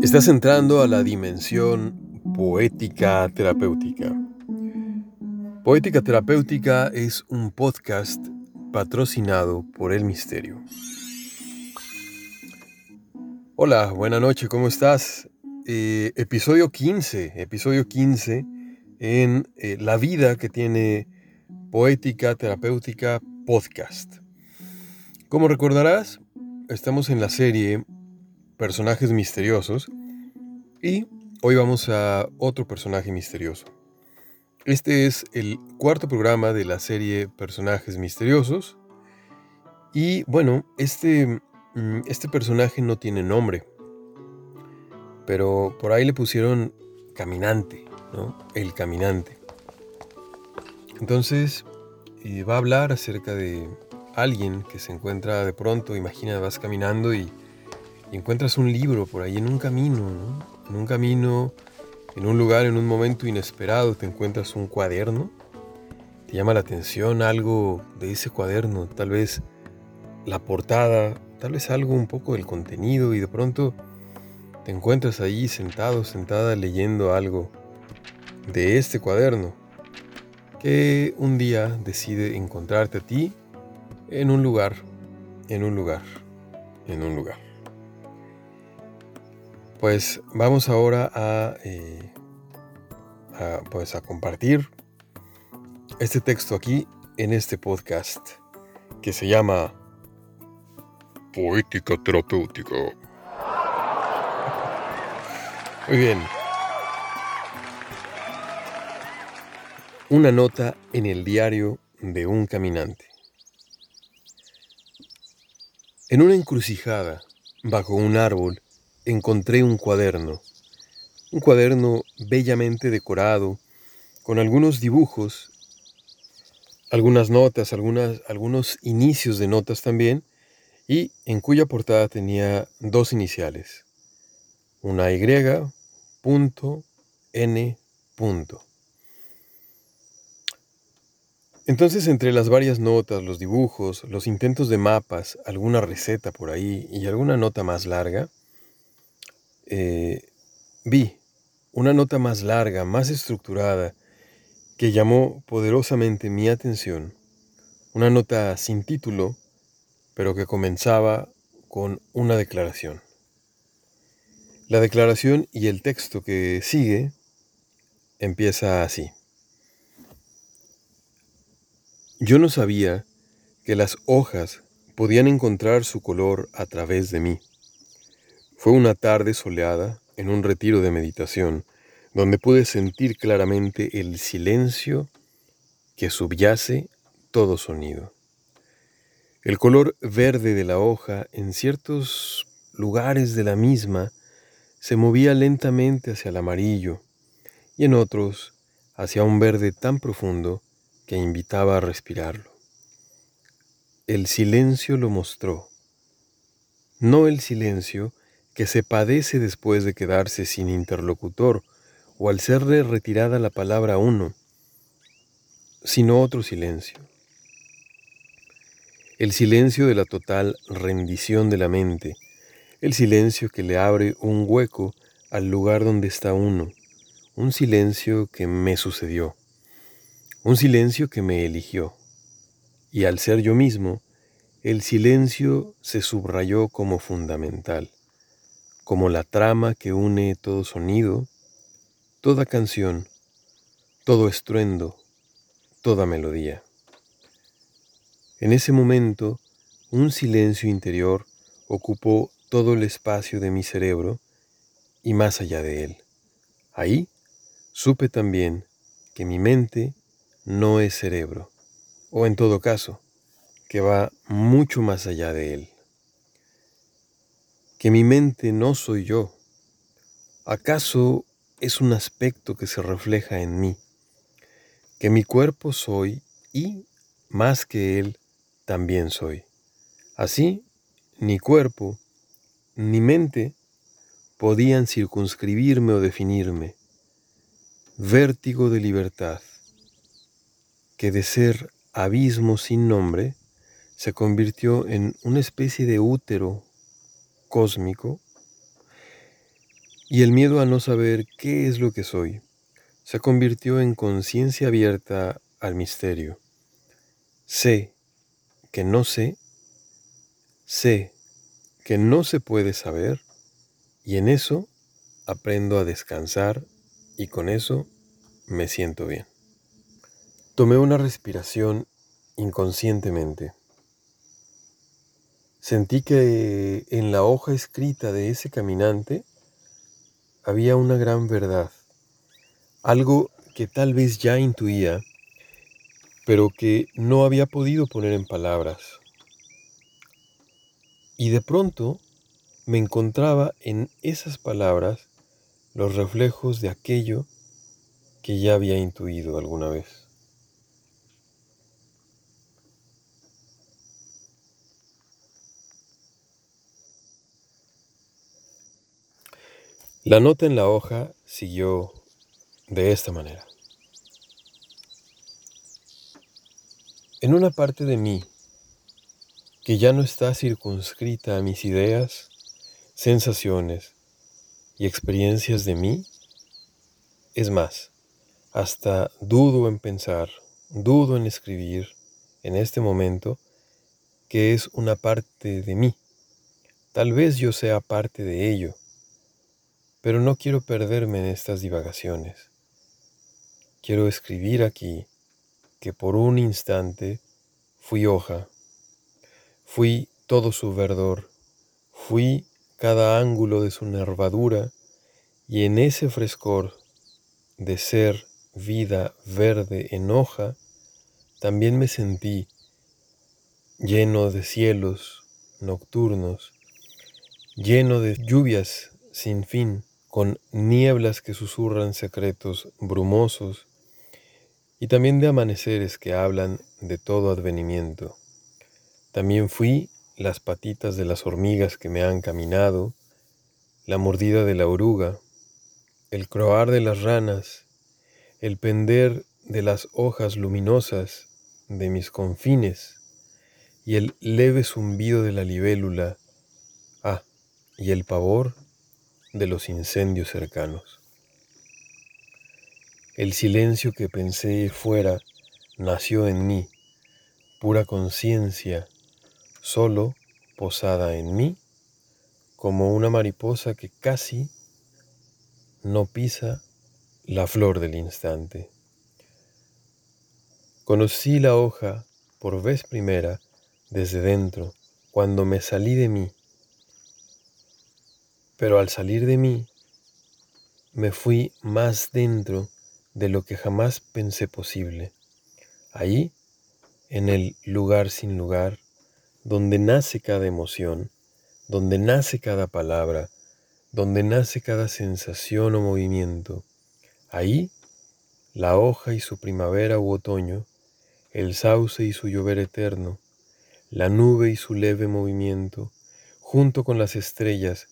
Estás entrando a la dimensión poética terapéutica. Poética terapéutica es un podcast patrocinado por el misterio. Hola, buena noche, ¿cómo estás? Eh, episodio 15, episodio 15 en eh, la vida que tiene Poética Terapéutica Podcast. Como recordarás, estamos en la serie Personajes Misteriosos y hoy vamos a otro personaje misterioso. Este es el cuarto programa de la serie Personajes Misteriosos y bueno, este Mm, este personaje no tiene nombre, pero por ahí le pusieron caminante, ¿no? El caminante. Entonces, eh, va a hablar acerca de alguien que se encuentra de pronto, imagina, vas caminando y, encuentras un libro por ahí en un camino, ¿no? En un camino, en un lugar, en un momento inesperado, te encuentras un cuaderno. Te llama la atención algo de ese cuaderno, tal vez la portada tal vez algo un poco del contenido y de pronto te encuentras ahí sentado, sentada leyendo algo de este cuaderno que un día decide encontrarte a ti en un lugar, en un lugar, en un lugar. Pues vamos ahora a, eh, pues a compartir este texto aquí en este podcast que se llama poética terapéutica. Muy bien. Una nota en el diario de un caminante. En una encrucijada, bajo un árbol, encontré un cuaderno. Un cuaderno bellamente decorado, con algunos dibujos, algunas notas, algunos inicios de notas también, y en cuya portada tenía dos iniciales, una Y, punto, N, punto. Entonces entre las varias notas, los dibujos, los intentos de mapas, alguna receta por ahí y alguna nota más larga, eh, vi una nota más larga, más estructurada, que llamó poderosamente mi atención, una nota sin título, pero que comenzaba con una declaración. La declaración y el texto que sigue empieza así. Yo no sabía que las hojas podían encontrar su color a través de mí. Fue una tarde soleada en un retiro de meditación donde pude sentir claramente el silencio que subyace todo sonido. El color verde de la hoja en ciertos lugares de la misma se movía lentamente hacia el amarillo y en otros hacia un verde tan profundo que invitaba a respirarlo. El silencio lo mostró, no el silencio que se padece después de quedarse sin interlocutor o al serle retirada la palabra uno, sino otro silencio. El silencio de la total rendición de la mente, el silencio que le abre un hueco al lugar donde está uno, un silencio que me sucedió, un silencio que me eligió, y al ser yo mismo, el silencio se subrayó como fundamental, como la trama que une todo sonido, toda canción, todo estruendo, toda melodía. En ese momento, un silencio interior ocupó todo el espacio de mi cerebro y más allá de él. Ahí supe también que mi mente no es cerebro, o en todo caso, que va mucho más allá de él. Que mi mente no soy yo. ¿Acaso es un aspecto que se refleja en mí? Que mi cuerpo soy y, más que él, también soy. Así, ni cuerpo, ni mente podían circunscribirme o definirme. Vértigo de libertad. Que de ser abismo sin nombre se convirtió en una especie de útero cósmico y el miedo a no saber qué es lo que soy se convirtió en conciencia abierta al misterio. Sé que no sé, sé que no se puede saber y en eso aprendo a descansar y con eso me siento bien. Tomé una respiración inconscientemente. Sentí que en la hoja escrita de ese caminante había una gran verdad, algo que tal vez ya intuía, pero que no había podido poner en palabras. Y de pronto me encontraba en esas palabras los reflejos de aquello que ya había intuido alguna vez. La nota en la hoja siguió de esta manera. En una parte de mí que ya no está circunscrita a mis ideas, sensaciones y experiencias de mí, es más, hasta dudo en pensar, dudo en escribir en este momento que es una parte de mí. Tal vez yo sea parte de ello, pero no quiero perderme en estas divagaciones. Quiero escribir aquí que por un instante fui hoja, fui todo su verdor, fui cada ángulo de su nervadura y en ese frescor de ser vida verde en hoja, también me sentí lleno de cielos nocturnos, lleno de lluvias sin fin, con nieblas que susurran secretos brumosos, y también de amaneceres que hablan de todo advenimiento. También fui las patitas de las hormigas que me han caminado, la mordida de la oruga, el croar de las ranas, el pender de las hojas luminosas de mis confines y el leve zumbido de la libélula, ah, y el pavor de los incendios cercanos. El silencio que pensé fuera nació en mí, pura conciencia, solo posada en mí, como una mariposa que casi no pisa la flor del instante. Conocí la hoja por vez primera desde dentro, cuando me salí de mí pero al salir de mí, me fui más dentro de lo que jamás pensé posible. Ahí, en el lugar sin lugar, donde nace cada emoción, donde nace cada palabra, donde nace cada sensación o movimiento. Ahí, la hoja y su primavera u otoño, el sauce y su llover eterno, la nube y su leve movimiento, junto con las estrellas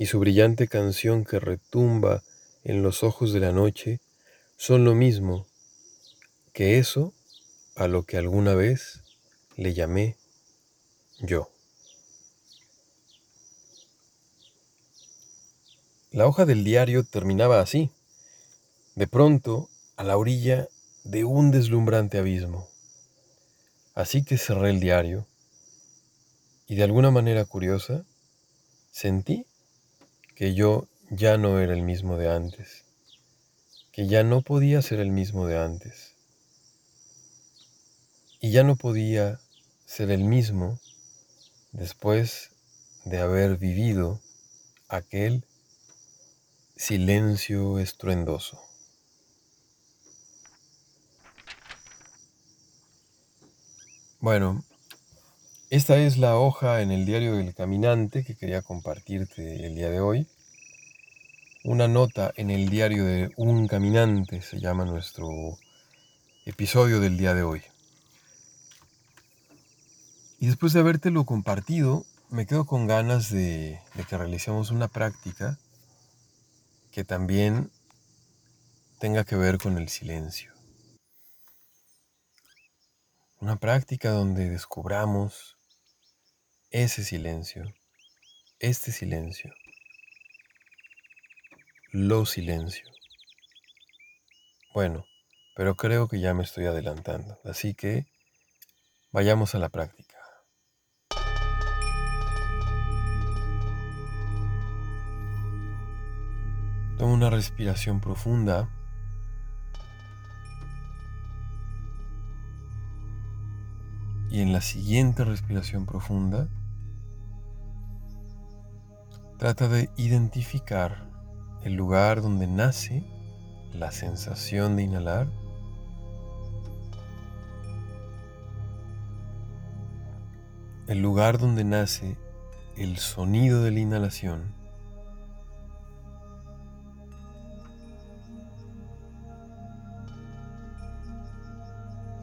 y su brillante canción que retumba en los ojos de la noche son lo mismo que eso a lo que alguna vez le llamé yo. La hoja del diario terminaba así, de pronto a la orilla de un deslumbrante abismo. Así que cerré el diario y de alguna manera curiosa sentí que yo ya no era el mismo de antes, que ya no podía ser el mismo de antes, y ya no podía ser el mismo después de haber vivido aquel silencio estruendoso. Bueno, esta es la hoja en el diario del caminante que quería compartirte el día de hoy. Una nota en el diario de un caminante se llama nuestro episodio del día de hoy. Y después de habértelo compartido, me quedo con ganas de, de que realicemos una práctica que también tenga que ver con el silencio. Una práctica donde descubramos ese silencio, este silencio, lo silencio. Bueno, pero creo que ya me estoy adelantando, así que vayamos a la práctica. Toma una respiración profunda. Y en la siguiente respiración profunda, trata de identificar el lugar donde nace la sensación de inhalar. El lugar donde nace el sonido de la inhalación.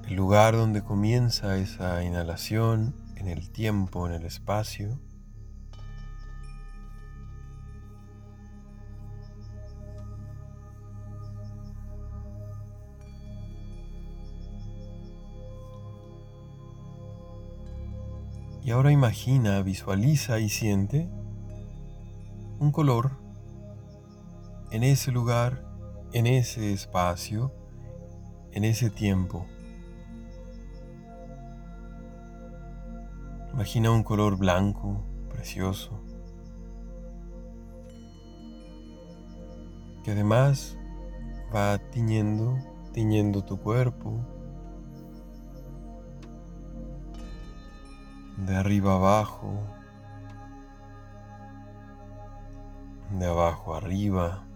El lugar donde comienza esa inhalación en el tiempo, en el espacio Y ahora imagina, visualiza y siente un color en ese lugar, en ese espacio, en ese tiempo. Imagina un color blanco, precioso, que además va tiñendo, tiñendo tu cuerpo, de arriba abajo, de abajo arriba.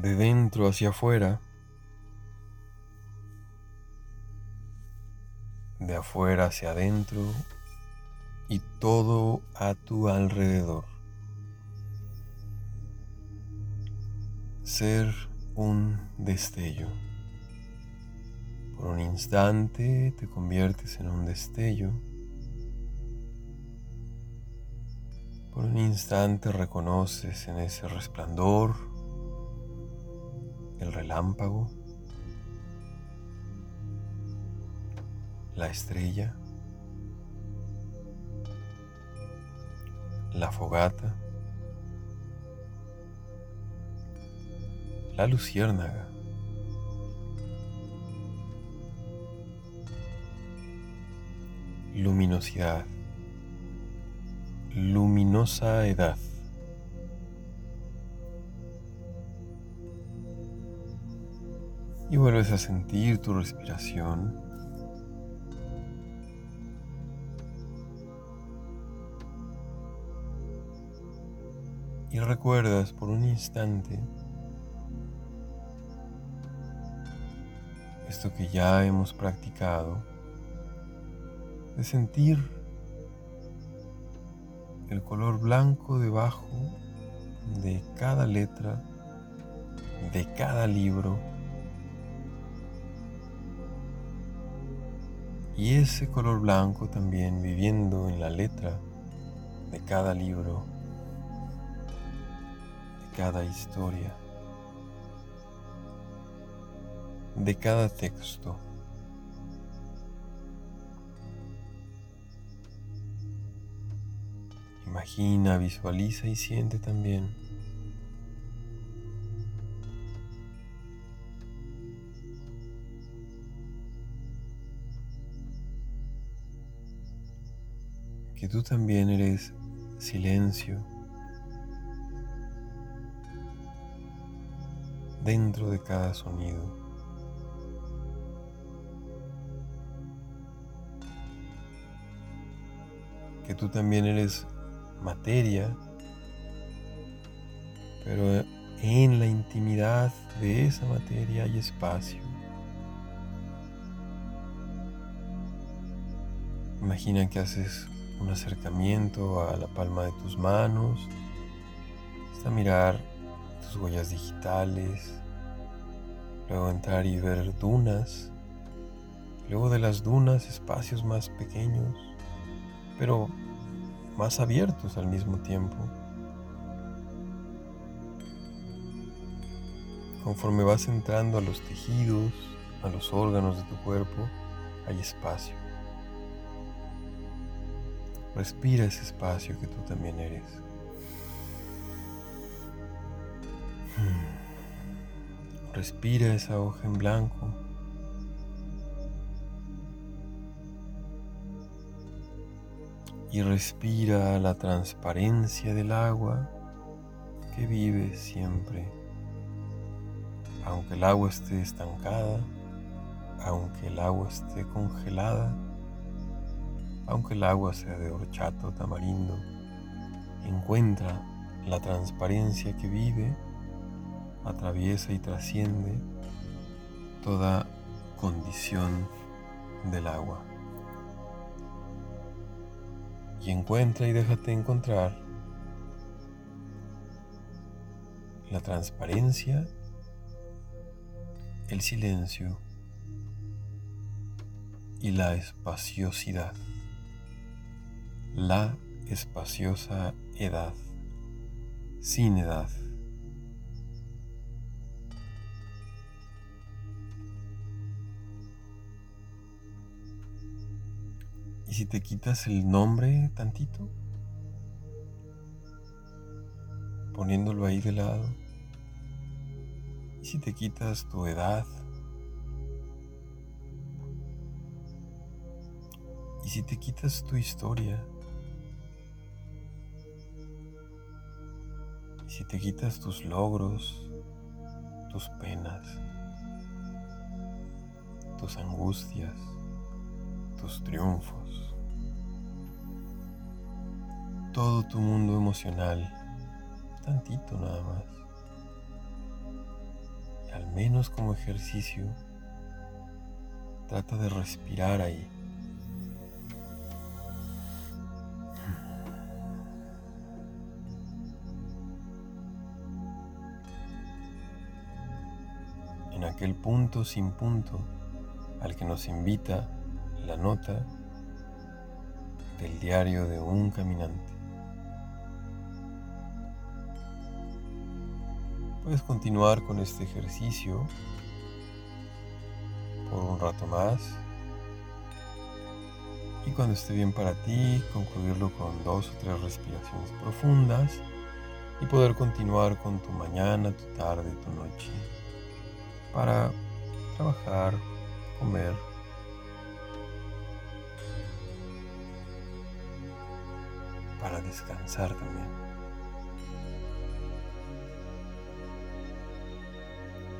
de dentro hacia afuera, de afuera hacia adentro y todo a tu alrededor. Ser un destello. Por un instante te conviertes en un destello. Por un instante reconoces en ese resplandor el relámpago, la estrella, la fogata, la luciérnaga. Luminosidad, luminosa edad. Y vuelves a sentir tu respiración. Y recuerdas por un instante esto que ya hemos practicado de sentir el color blanco debajo de cada letra, de cada libro. Y ese color blanco también viviendo en la letra de cada libro, de cada historia, de cada texto. Imagina, visualiza y siente también. Que tú también eres silencio dentro de cada sonido. Que tú también eres materia, pero en la intimidad de esa materia hay espacio. Imagina que haces un acercamiento a la palma de tus manos, hasta mirar tus huellas digitales, luego entrar y ver dunas, luego de las dunas espacios más pequeños, pero más abiertos al mismo tiempo. conforme vas entrando a los tejidos, a los órganos de tu cuerpo, hay espacio. Respira ese espacio que tú también eres. Hmm. Respira esa hoja en blanco. Y respira la transparencia del agua que vive siempre. Aunque el agua esté estancada, aunque el agua esté congelada, aunque el agua sea de horchata o tamarindo, encuentra la transparencia que vive, atraviesa y trasciende toda condición del agua. Y encuentra y déjate encontrar la transparencia, el silencio y la espaciosidad la espaciosa edad, sin edad. Si te quitas el nombre tantito? Poniéndolo ahí de lado. ¿Y si te quitas tu edad? ¿Y si te quitas tu historia? si te quitas tus logros, tus penas, tus angustias, tus triunfos, todo tu mundo emocional, tantito nada más, y al menos como ejercicio, trata de respirar ahí. en aquel punto sin punto al que nos invita la nota del diario de un caminante. Puedes continuar con este ejercicio por un rato más y cuando esté bien para ti concluirlo con dos o tres respiraciones profundas y poder continuar con tu mañana, tu tarde, tu noche para trabajar, comer. Para descansar también.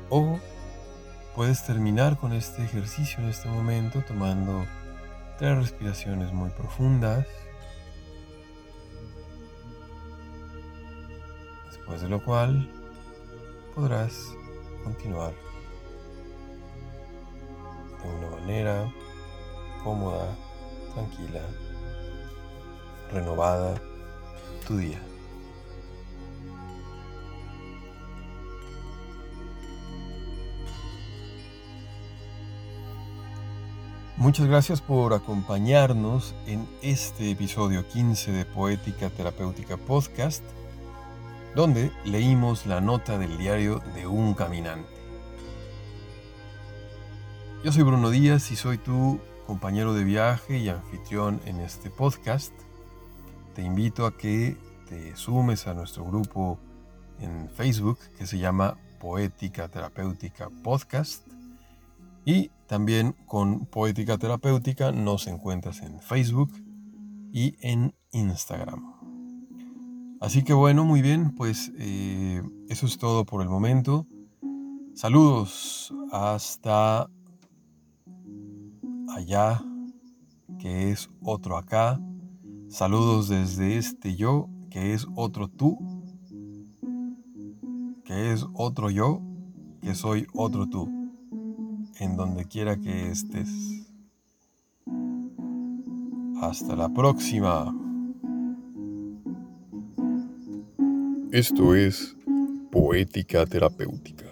O puedes terminar con este ejercicio en este momento tomando tres respiraciones muy profundas. Después de lo cual podrás continuar de una manera cómoda, tranquila, renovada tu día. Muchas gracias por acompañarnos en este episodio 15 de Poética Terapéutica Podcast, donde leímos la nota del diario de un caminante. Yo soy Bruno Díaz y soy tu compañero de viaje y anfitrión en este podcast. Te invito a que te sumes a nuestro grupo en Facebook que se llama Poética Terapéutica Podcast. Y también con Poética Terapéutica nos encuentras en Facebook y en Instagram. Así que bueno, muy bien, pues eh, eso es todo por el momento. Saludos hasta allá, que es otro acá. Saludos desde este yo, que es otro tú, que es otro yo, que soy otro tú, en donde quiera que estés. Hasta la próxima. Esto es Poética Terapéutica.